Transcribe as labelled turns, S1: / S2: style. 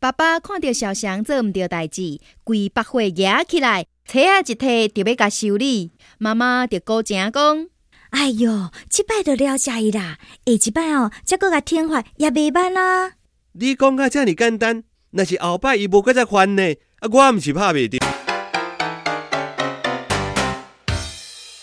S1: 爸爸看到小翔做毋对代志，规百会夹起来，车啊一提就要甲修理。妈妈就高声讲：“
S2: 哎哟，即摆就了解伊啦，下一摆哦，再搁甲听话也袂歹啦。
S3: 你讲甲遮尔简单，若是后摆伊无搁再犯呢，啊，我毋是拍袂着。